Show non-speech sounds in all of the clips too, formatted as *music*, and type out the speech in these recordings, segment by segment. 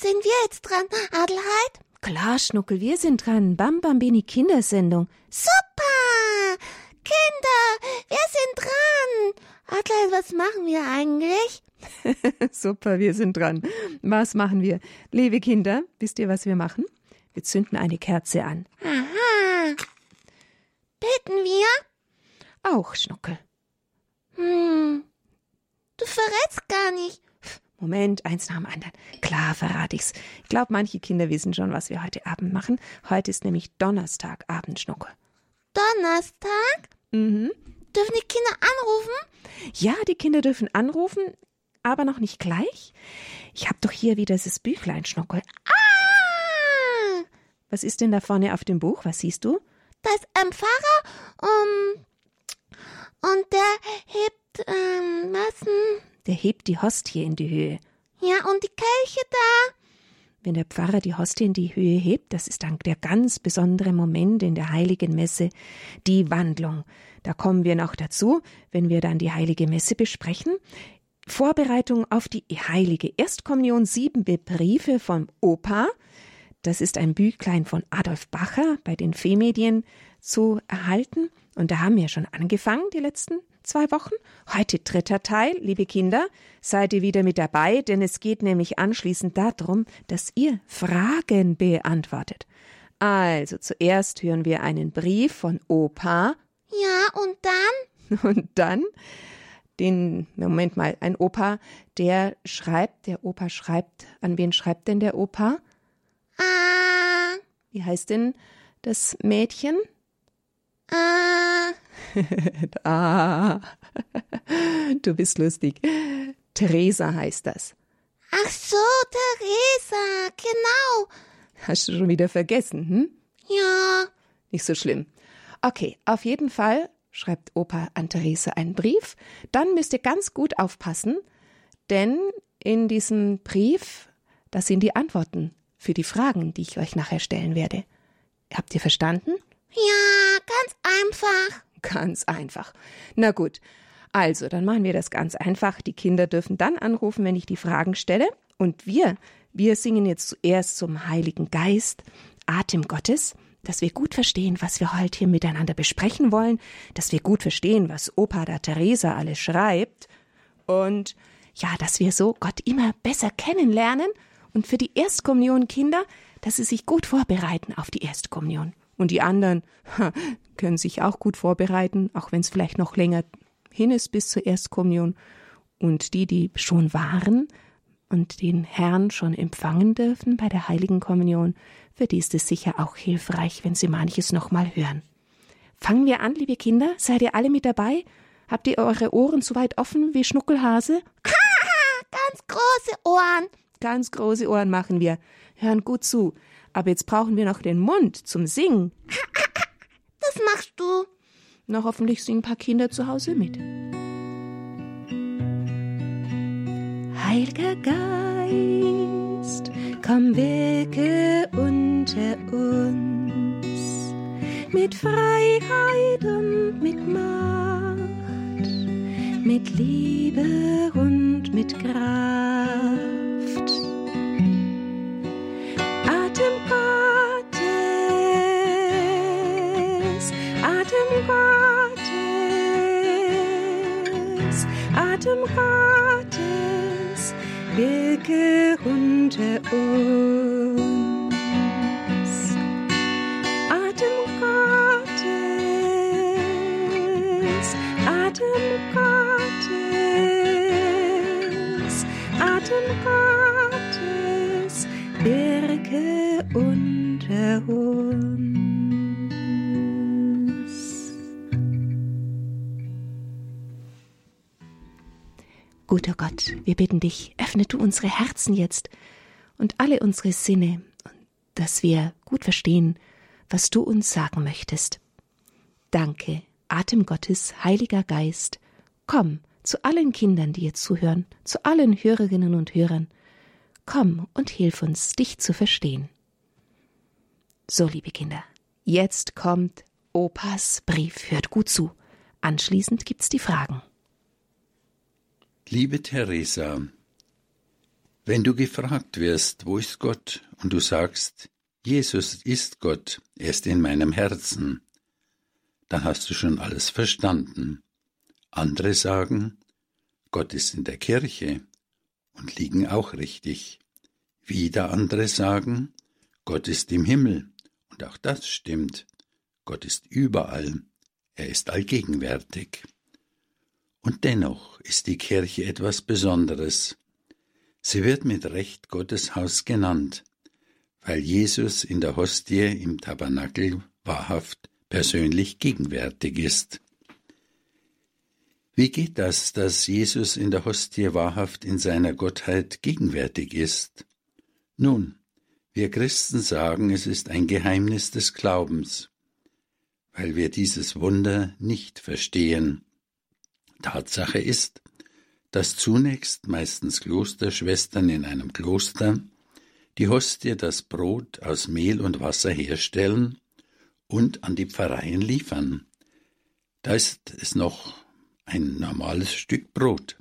Sind wir jetzt dran, Adelheid? Klar, Schnuckel, wir sind dran. Bam Bambini Kindersendung. Super! Kinder, wir sind dran. Adelheid, was machen wir eigentlich? *laughs* Super, wir sind dran. Was machen wir? Liebe Kinder, wisst ihr, was wir machen? Wir zünden eine Kerze an. Aha. Beten wir? Auch, Schnuckel. Hm. Du verrätst gar nicht. Moment, eins nach dem anderen. Klar verrate ich's. Ich glaube, manche Kinder wissen schon, was wir heute Abend machen. Heute ist nämlich Donnerstagabend, Schnuckel. Donnerstag? Mhm. Dürfen die Kinder anrufen? Ja, die Kinder dürfen anrufen, aber noch nicht gleich. Ich habe doch hier wieder dieses Büchlein, Schnuckel. Ah! Was ist denn da vorne auf dem Buch? Was siehst du? Da ist ein Pfarrer um, und der hebt, ähm, was denn? Der hebt die Hostie in die Höhe. Ja, und die Kelche da? Wenn der Pfarrer die Hostie in die Höhe hebt, das ist dann der ganz besondere Moment in der heiligen Messe, die Wandlung. Da kommen wir noch dazu, wenn wir dann die heilige Messe besprechen. Vorbereitung auf die heilige Erstkommunion, sieben Briefe vom Opa. Das ist ein Büchlein von Adolf Bacher bei den Fehmedien zu erhalten. Und da haben wir schon angefangen, die letzten zwei Wochen. Heute dritter Teil, liebe Kinder, seid ihr wieder mit dabei, denn es geht nämlich anschließend darum, dass ihr Fragen beantwortet. Also zuerst hören wir einen Brief von Opa. Ja, und dann? *laughs* Und dann den, Moment mal, ein Opa, der schreibt, der Opa schreibt, an wen schreibt denn der Opa? Ah, Wie heißt denn das Mädchen? Ah, *laughs* ah, du bist lustig. Theresa heißt das. ach so, Theresa, genau. Hast du schon wieder vergessen, hm? Ja, Nicht so schlimm. Okay, auf jeden Fall schreibt Opa an Therese einen Brief. Dann müsst ihr ganz gut aufpassen, denn in diesem Brief, da sind die Antworten für die Fragen, die ich euch nachher stellen werde. Habt ihr verstanden? Ja, ganz einfach. Ganz einfach. Na gut. Also, dann machen wir das ganz einfach. Die Kinder dürfen dann anrufen, wenn ich die Fragen stelle. Und wir, wir singen jetzt zuerst zum Heiligen Geist, Atem Gottes, dass wir gut verstehen, was wir heute hier miteinander besprechen wollen, dass wir gut verstehen, was Opa da Theresa alles schreibt. Und ja, dass wir so Gott immer besser kennenlernen und für die Erstkommunion Kinder, dass sie sich gut vorbereiten auf die Erstkommunion. Und die anderen ha, können sich auch gut vorbereiten, auch wenn es vielleicht noch länger hin ist bis zur Erstkommunion. Und die, die schon waren und den Herrn schon empfangen dürfen bei der Heiligen Kommunion, für die ist es sicher auch hilfreich, wenn sie manches nochmal hören. Fangen wir an, liebe Kinder. Seid ihr alle mit dabei? Habt ihr eure Ohren so weit offen wie Schnuckelhase? *laughs* Ganz große Ohren. Ganz große Ohren machen wir. Hören gut zu. Aber jetzt brauchen wir noch den Mund zum Singen. Das machst du. Na, hoffentlich singen ein paar Kinder zu Hause mit. Heiliger Geist, komm wirke unter uns mit Freiheit und mit Macht, mit Liebe und mit Kraft. Atem Gottes, wirke unter uns. Guter Gott, wir bitten dich, öffne du unsere Herzen jetzt und alle unsere Sinne, dass wir gut verstehen, was du uns sagen möchtest. Danke, Atem Gottes, Heiliger Geist, komm zu allen Kindern, die jetzt zuhören, zu allen Hörerinnen und Hörern, komm und hilf uns, dich zu verstehen. So, liebe Kinder, jetzt kommt Opas Brief, hört gut zu. Anschließend gibt's die Fragen. Liebe Theresa, Wenn du gefragt wirst, wo ist Gott, und du sagst, Jesus ist Gott, er ist in meinem Herzen, dann hast du schon alles verstanden. Andere sagen, Gott ist in der Kirche und liegen auch richtig. Wieder andere sagen, Gott ist im Himmel und auch das stimmt. Gott ist überall, er ist allgegenwärtig. Und dennoch ist die Kirche etwas Besonderes. Sie wird mit Recht Gottes Haus genannt, weil Jesus in der Hostie im Tabernakel wahrhaft persönlich gegenwärtig ist. Wie geht das, dass Jesus in der Hostie wahrhaft in seiner Gottheit gegenwärtig ist? Nun, wir Christen sagen, es ist ein Geheimnis des Glaubens, weil wir dieses Wunder nicht verstehen. Tatsache ist, dass zunächst meistens Klosterschwestern in einem Kloster die Hostie das Brot aus Mehl und Wasser herstellen und an die Pfarreien liefern. Da ist es noch ein normales Stück Brot,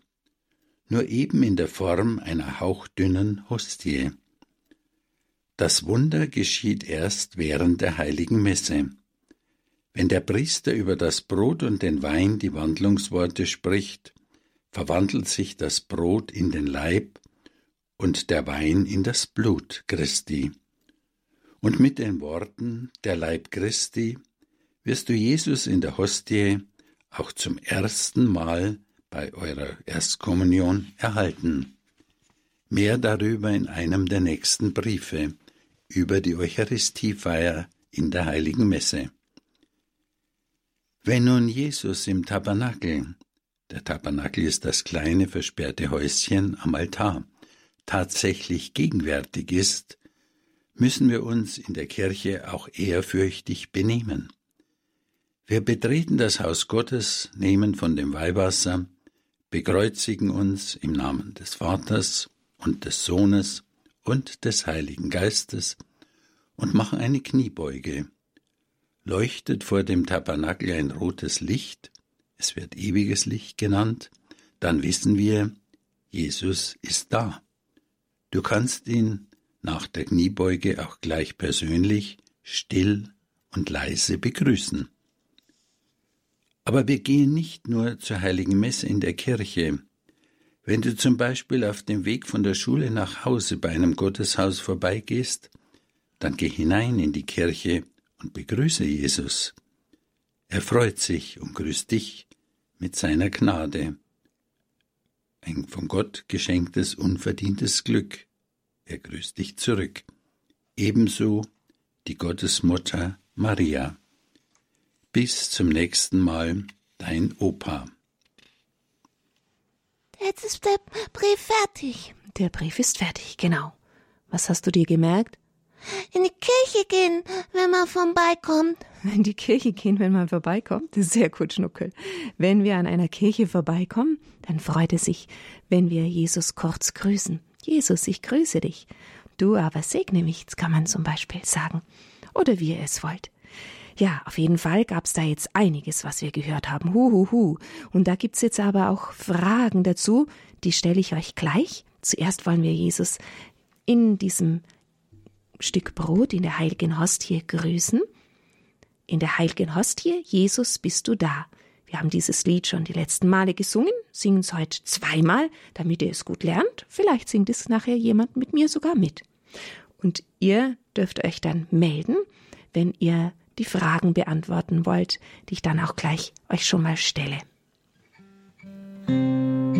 nur eben in der Form einer hauchdünnen Hostie. Das Wunder geschieht erst während der heiligen Messe. Wenn der Priester über das Brot und den Wein die Wandlungsworte spricht, verwandelt sich das Brot in den Leib und der Wein in das Blut Christi. Und mit den Worten der Leib Christi wirst du Jesus in der Hostie auch zum ersten Mal bei eurer Erstkommunion erhalten. Mehr darüber in einem der nächsten Briefe über die Eucharistiefeier in der heiligen Messe. Wenn nun Jesus im Tabernakel der Tabernakel ist das kleine versperrte Häuschen am Altar, tatsächlich gegenwärtig ist, müssen wir uns in der Kirche auch ehrfürchtig benehmen. Wir betreten das Haus Gottes, nehmen von dem Weihwasser, bekreuzigen uns im Namen des Vaters und des Sohnes und des Heiligen Geistes und machen eine Kniebeuge. Leuchtet vor dem Tabernakel ein rotes Licht, es wird ewiges Licht genannt, dann wissen wir, Jesus ist da. Du kannst ihn nach der Kniebeuge auch gleich persönlich, still und leise begrüßen. Aber wir gehen nicht nur zur heiligen Messe in der Kirche. Wenn du zum Beispiel auf dem Weg von der Schule nach Hause bei einem Gotteshaus vorbeigehst, dann geh hinein in die Kirche und begrüße Jesus. Er freut sich und grüßt dich mit seiner Gnade. Ein von Gott geschenktes, unverdientes Glück. Er grüßt dich zurück. Ebenso die Gottesmutter Maria. Bis zum nächsten Mal, dein Opa. Jetzt ist der Brief fertig. Der Brief ist fertig, genau. Was hast du dir gemerkt? In die Kirche gehen, wenn man vorbeikommt. In die Kirche gehen, wenn man vorbeikommt? Sehr gut, Schnuckel. Wenn wir an einer Kirche vorbeikommen, dann freut es sich, wenn wir Jesus kurz grüßen. Jesus, ich grüße dich. Du aber segne mich, kann man zum Beispiel sagen. Oder wie ihr es wollt. Ja, auf jeden Fall gab's da jetzt einiges, was wir gehört haben. Hu, hu. Und da gibt's jetzt aber auch Fragen dazu, die stelle ich euch gleich. Zuerst wollen wir Jesus in diesem Stück Brot in der heiligen Hostie grüßen. In der heiligen Hostie, Jesus, bist du da. Wir haben dieses Lied schon die letzten Male gesungen, singen es heute zweimal, damit ihr es gut lernt. Vielleicht singt es nachher jemand mit mir sogar mit. Und ihr dürft euch dann melden, wenn ihr die Fragen beantworten wollt, die ich dann auch gleich euch schon mal stelle. In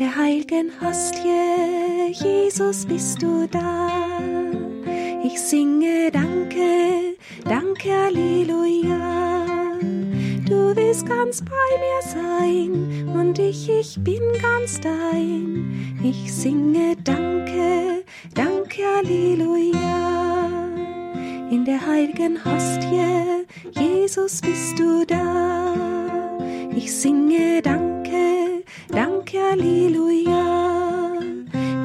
der heiligen Hostie, Jesus, bist du da. Ich singe Danke, Danke, Halleluja. Du willst ganz bei mir sein und ich, ich bin ganz dein. Ich singe Danke, Danke, Halleluja. In der heiligen Hostie, Jesus, bist du da. Ich singe Danke, Danke, Halleluja.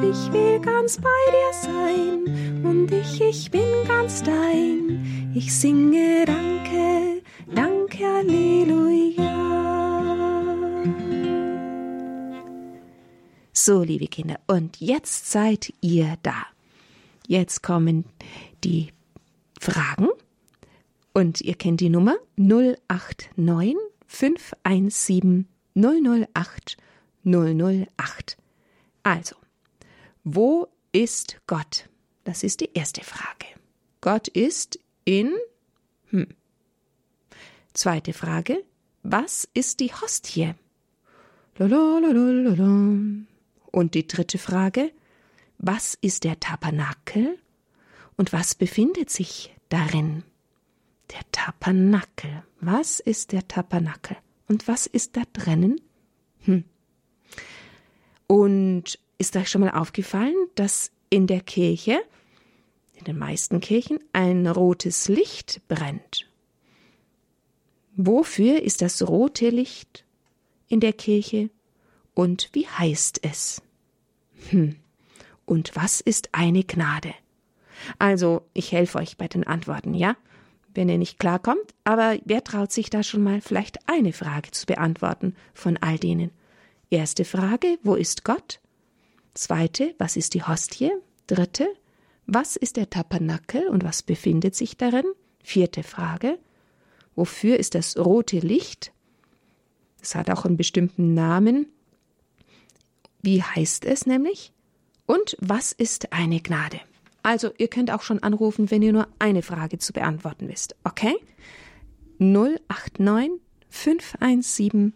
Ich will ganz bei dir sein und ich, ich bin ganz dein. Ich singe Danke, Danke, Halleluja. So, liebe Kinder, und jetzt seid ihr da. Jetzt kommen die Fragen und ihr kennt die Nummer 089 517 008 008. Also, wo ist Gott? Das ist die erste Frage. Gott ist in. Hm. Zweite Frage. Was ist die Hostie? Und die dritte Frage. Was ist der Tabernakel? Und was befindet sich darin? Der Tabernakel. Was ist der Tabernakel? Und was ist da drinnen? Hm. Und ist euch schon mal aufgefallen, dass in der Kirche, in den meisten Kirchen, ein rotes Licht brennt? Wofür ist das rote Licht in der Kirche und wie heißt es? Hm. Und was ist eine Gnade? Also, ich helfe euch bei den Antworten, ja? Wenn ihr nicht klarkommt, aber wer traut sich da schon mal vielleicht eine Frage zu beantworten von all denen? Erste Frage, wo ist Gott? Zweite, was ist die Hostie? Dritte, was ist der Tabernakel und was befindet sich darin? Vierte Frage, wofür ist das rote Licht? Es hat auch einen bestimmten Namen. Wie heißt es nämlich? Und was ist eine Gnade? Also, ihr könnt auch schon anrufen, wenn ihr nur eine Frage zu beantworten wisst. Okay? 089 517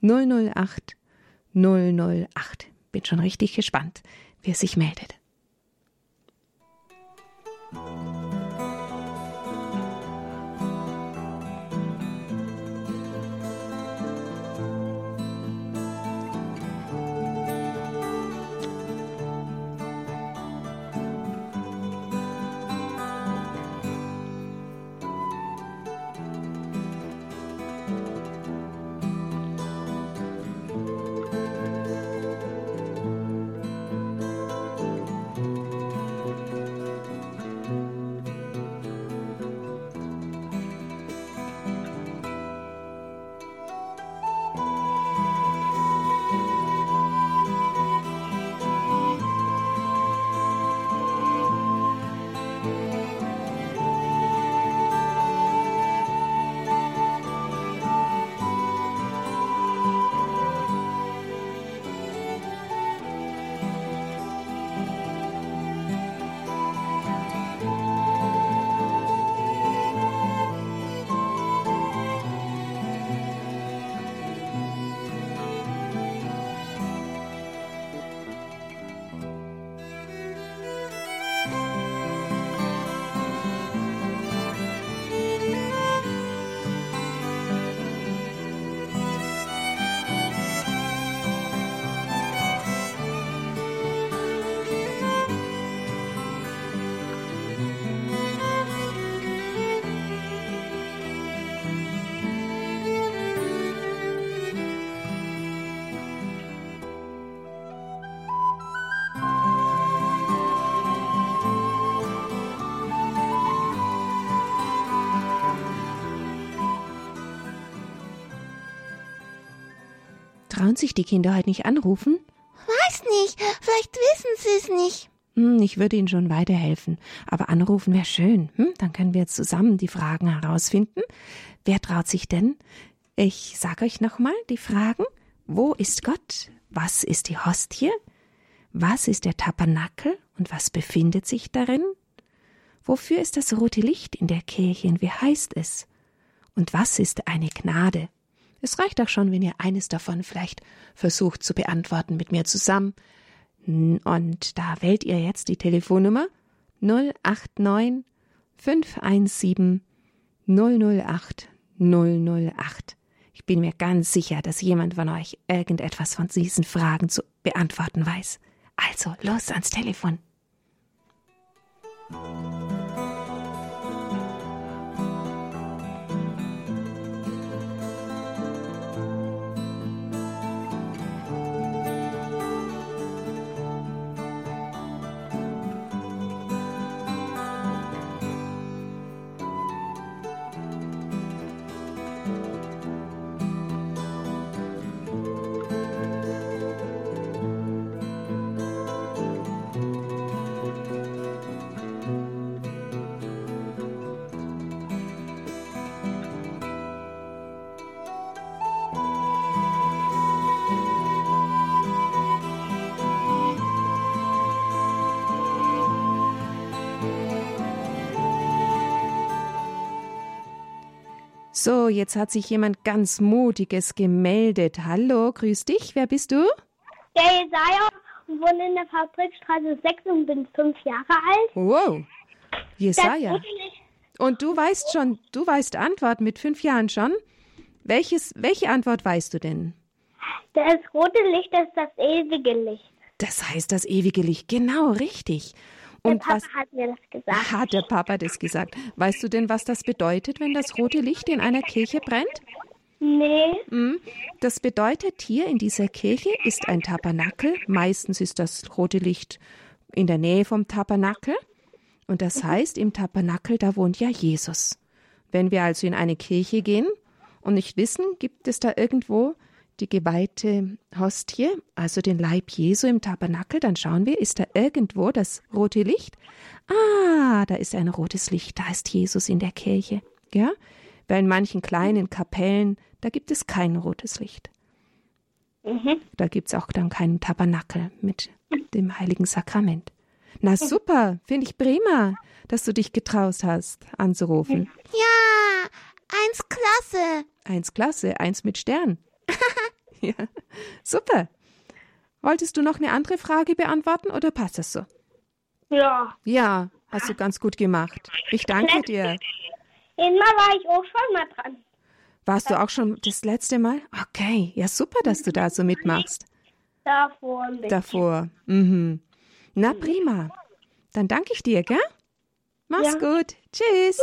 008 008. Bin schon richtig gespannt, wer sich meldet. 20 sich die Kinder heute nicht anrufen? Weiß nicht. Vielleicht wissen sie es nicht. Hm, ich würde ihnen schon weiterhelfen. Aber anrufen wäre schön. Hm? Dann können wir zusammen die Fragen herausfinden. Wer traut sich denn? Ich sage euch nochmal die Fragen. Wo ist Gott? Was ist die Hostie? Was ist der Tabernakel und was befindet sich darin? Wofür ist das rote Licht in der Kirche und wie heißt es? Und was ist eine Gnade? Es reicht auch schon, wenn ihr eines davon vielleicht versucht zu beantworten mit mir zusammen. Und da wählt ihr jetzt die Telefonnummer 089 517 008 008. Ich bin mir ganz sicher, dass jemand von euch irgendetwas von diesen Fragen zu beantworten weiß. Also los ans Telefon. So, jetzt hat sich jemand ganz Mutiges gemeldet. Hallo, grüß dich. Wer bist du? Der Jesaja und wohne in der Fabrikstraße 6 und bin fünf Jahre alt. Wow. Jesaja. Und du weißt schon, du weißt Antwort mit fünf Jahren schon? Welches, welche Antwort weißt du denn? das rote Licht ist das ewige Licht. Das heißt das ewige Licht. Genau, richtig. Der Und Papa was hat mir das gesagt. hat der Papa das gesagt? Weißt du denn, was das bedeutet, wenn das rote Licht in einer Kirche brennt? Nee, Hm, Das bedeutet, hier in dieser Kirche ist ein Tabernakel. Meistens ist das rote Licht in der Nähe vom Tabernakel. Und das heißt, im Tabernakel, da wohnt ja Jesus. Wenn wir also in eine Kirche gehen und nicht wissen, gibt es da irgendwo die geweihte Hostie, also den Leib Jesu im Tabernakel, dann schauen wir, ist da irgendwo das rote Licht? Ah, da ist ein rotes Licht, da ist Jesus in der Kirche. Ja? Weil in manchen kleinen Kapellen, da gibt es kein rotes Licht. Da gibt es auch dann keinen Tabernakel mit dem heiligen Sakrament. Na super, finde ich prima, dass du dich getraust hast, anzurufen. Ja, eins klasse. Eins klasse, eins mit Stern. *laughs* ja, super. Wolltest du noch eine andere Frage beantworten oder passt das so? ja. Ja, hast du ganz gut gemacht. Ich danke dir. Einmal war ich auch schon mal dran. Warst du auch schon das letzte Mal? Okay, ja super, dass du da so mitmachst. Davor ein bisschen. Davor. Mhm. Na prima. Dann danke ich dir, gell? Mach's Ja. gut. Tschüss.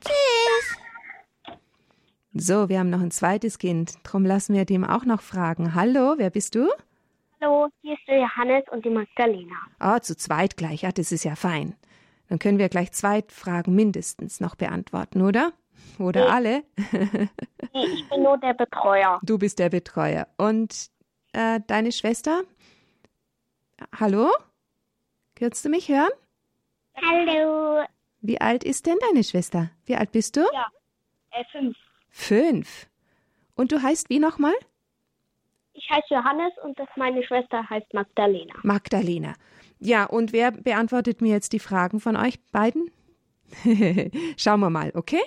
Tschüss. So, wir haben noch ein zweites Kind. Drum lassen wir dem auch noch fragen. Hallo, wer bist du? Hallo, hier ist der Johannes und die Magdalena. Ah, zu zweit gleich. Ja, das ist ja fein. Dann können wir gleich zwei Fragen mindestens noch beantworten, oder? Oder alle? *laughs* Nee, ich bin nur der Betreuer. Du bist der Betreuer. Und äh, deine Schwester? Hallo? Kannst du mich hören? Hallo. Wie alt ist denn deine Schwester? Wie alt bist du? Äh, fünf. Fünf. Und du heißt wie nochmal? Ich heiße Johannes und das meine Schwester heißt Magdalena. Magdalena. Ja, und wer beantwortet mir jetzt die Fragen von euch beiden? *laughs* Schauen wir mal, okay?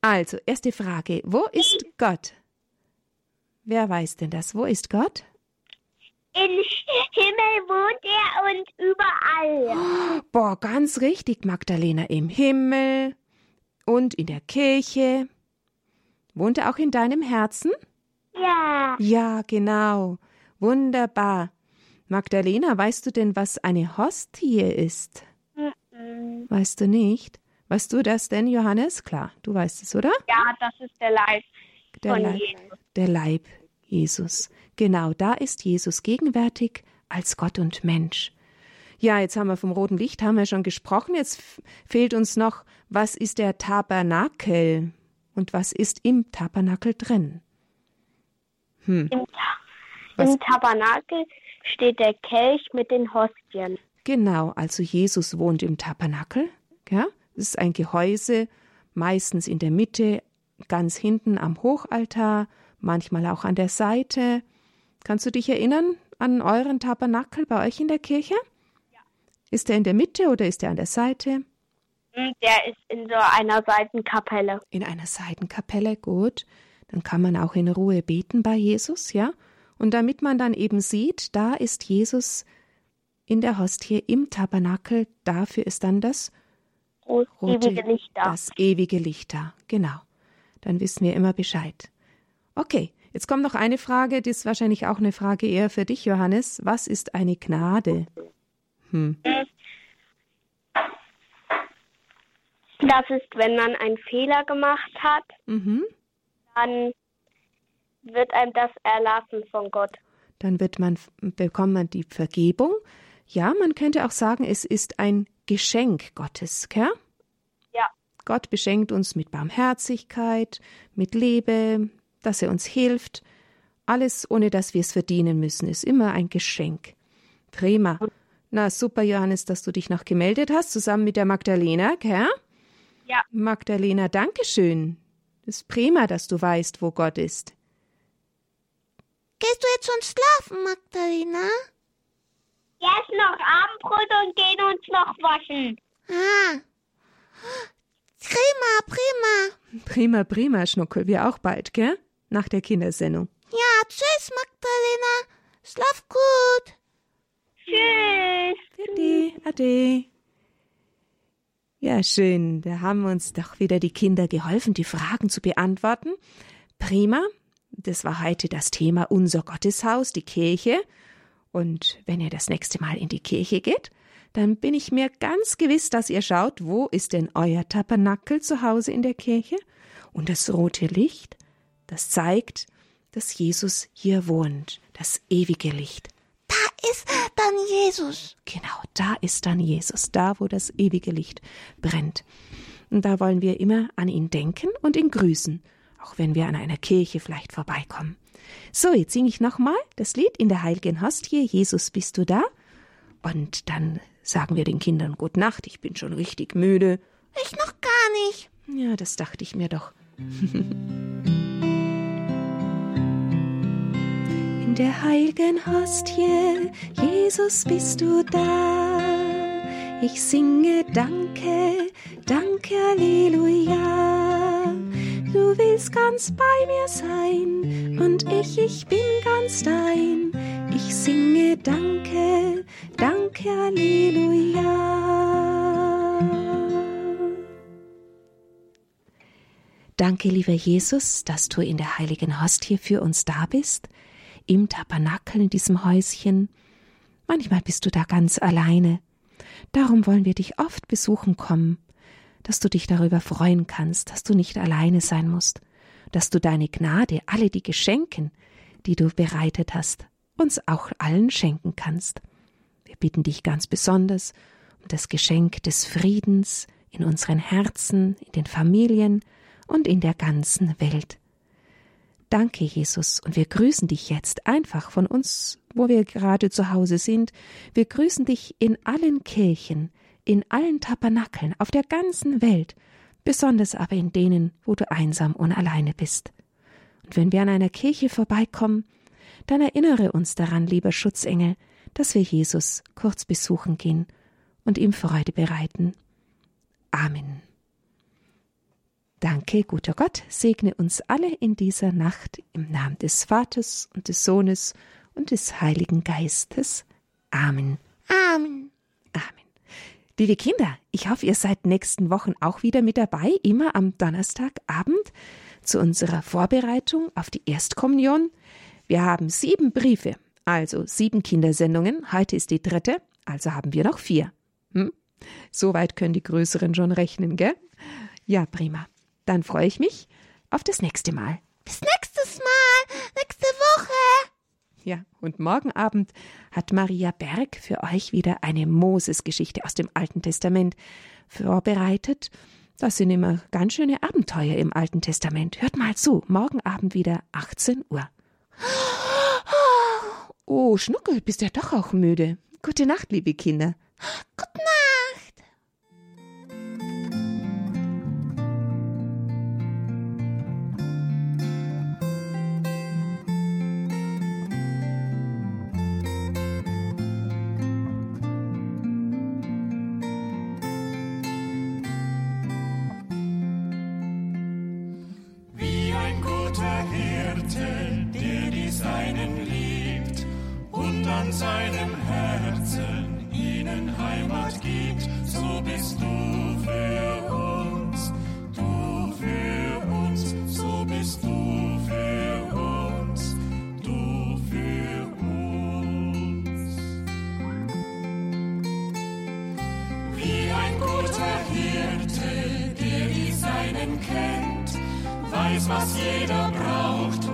Also, erste Frage. Wo ist Gott? Wer weiß denn das? Wo ist Gott? Im Himmel wohnt er und überall. Boah, ganz richtig, Magdalena. Im Himmel und in der Kirche. Wohnt er auch in deinem Herzen? Ja. Ja, genau. Wunderbar. Magdalena, weißt du denn, was eine Hostie ist? Mhm. Weißt du nicht? Weißt du das denn, Johannes? Klar, du weißt es, oder? Ja, das ist der Leib Der von Leib, Jesus. der Leib Jesus. Genau, da ist Jesus gegenwärtig als Gott und Mensch. Ja, jetzt haben wir vom roten Licht haben wir schon gesprochen. Jetzt fehlt uns noch, was ist der Tabernakel und was ist im Tabernakel drin? Hm, Im, Ta Im Tabernakel steht der Kelch mit den Hostien. Genau, also Jesus wohnt im Tabernakel. Ja? Es ist ein Gehäuse, meistens in der Mitte, ganz hinten am Hochaltar, manchmal auch an der Seite. Kannst du dich erinnern an euren Tabernakel bei euch in der Kirche? Ist er in der Mitte oder ist er an der Seite? Der ist in so einer Seitenkapelle. In einer Seitenkapelle, gut. Dann kann man auch in Ruhe beten bei Jesus, ja? Und damit man dann eben sieht, da ist Jesus in der Hostie im Tabernakel, dafür ist dann das Groß, rote, ewige Lichter. das ewige Licht da. Genau. Dann wissen wir immer Bescheid. Okay, jetzt kommt noch eine Frage, die ist wahrscheinlich auch eine Frage eher für dich, Johannes. Was ist eine Gnade? Hm. Das ist, wenn man einen Fehler gemacht hat, Mhm. dann wird einem das erlassen von Gott. Dann wird man, bekommt man die Vergebung. Ja, man könnte auch sagen, es ist ein Geschenk Gottes, gell? Ja. Gott beschenkt uns mit Barmherzigkeit, mit Liebe, dass er uns hilft. Alles, ohne dass wir es verdienen müssen, ist immer ein Geschenk. Prima. Na, super, Johannes, dass du dich noch gemeldet hast, zusammen mit der Magdalena, gell? Ja. Magdalena, danke schön. Es ist prima, dass du weißt, wo Gott ist. Gehst du jetzt schon schlafen, Magdalena? Jetzt noch Abendbrot und gehen uns noch waschen. Ah. Prima, prima. Prima, prima, Schnuckel, wir auch bald, gell? Nach der Kindersendung. Ja, tschüss, Magdalena. Schlaf gut. Tschüss. Ade, ade. Ja, schön. Da haben uns doch wieder die Kinder geholfen, die Fragen zu beantworten. Prima. Das war heute das Thema unser Gotteshaus, die Kirche. Und wenn ihr das nächste Mal in die Kirche geht, dann bin ich mir ganz gewiss, dass ihr schaut, wo ist denn euer Tabernakel zu Hause in der Kirche? Und das rote Licht, das zeigt, dass Jesus hier wohnt, das ewige Licht. Da ist dann Jesus. Genau, da ist dann Jesus, da wo das ewige Licht brennt. Und da wollen wir immer an ihn denken und ihn grüßen, auch wenn wir an einer Kirche vielleicht vorbeikommen. So, jetzt singe ich nochmal das Lied in der heiligen Hostie, Jesus bist du da? Und dann sagen wir den Kindern Gute Nacht, ich bin schon richtig müde. Ich noch gar nicht. Ja, das dachte ich mir doch. *laughs* der heiligen Hostie, Jesus bist du da. Ich singe Danke, Danke, Halleluja. Du willst ganz bei mir sein und ich, ich bin ganz dein. Ich singe Danke, Danke, Halleluja. Danke, lieber Jesus, dass du in der heiligen Hostie für uns da bist, im Tabernakel in diesem Häuschen. Manchmal bist du da ganz alleine. Darum wollen wir dich oft besuchen kommen, dass du dich darüber freuen kannst, dass du nicht alleine sein musst, dass du deine Gnade, alle die Geschenken, die du bereitet hast, uns auch allen schenken kannst. Wir bitten dich ganz besonders um das Geschenk des Friedens in unseren Herzen, in den Familien und in der ganzen Welt. Danke, Jesus, und wir grüßen dich jetzt einfach von uns, wo wir gerade zu Hause sind. Wir grüßen dich in allen Kirchen, in allen Tabernakeln, auf der ganzen Welt, besonders aber in denen, wo du einsam und alleine bist. Und wenn wir an einer Kirche vorbeikommen, dann erinnere uns daran, lieber Schutzengel, dass wir Jesus kurz besuchen gehen und ihm Freude bereiten. Amen. Danke, guter Gott, segne uns alle in dieser Nacht im Namen des Vaters und des Sohnes und des Heiligen Geistes. Amen. Amen. Amen. Liebe Kinder, ich hoffe, ihr seid nächsten Wochen auch wieder mit dabei, immer am Donnerstagabend zu unserer Vorbereitung auf die Erstkommunion. Wir haben sieben Briefe, also sieben Kindersendungen. Heute ist die dritte, also haben wir noch vier. Hm? Soweit können die Größeren schon rechnen, gell? Ja, prima. Dann freue ich mich auf das nächste Mal. Bis nächstes Mal. Nächste Woche. Ja, und morgen Abend hat Maria Berg für euch wieder eine Moses-Geschichte aus dem Alten Testament vorbereitet. Das sind immer ganz schöne Abenteuer im Alten Testament. Hört mal zu, morgen Abend wieder 18 Uhr. *gasps* Oh, Schnuckel, bist ja doch auch müde. Gute Nacht, liebe Kinder. Gute Nacht. Weiß, was jeder braucht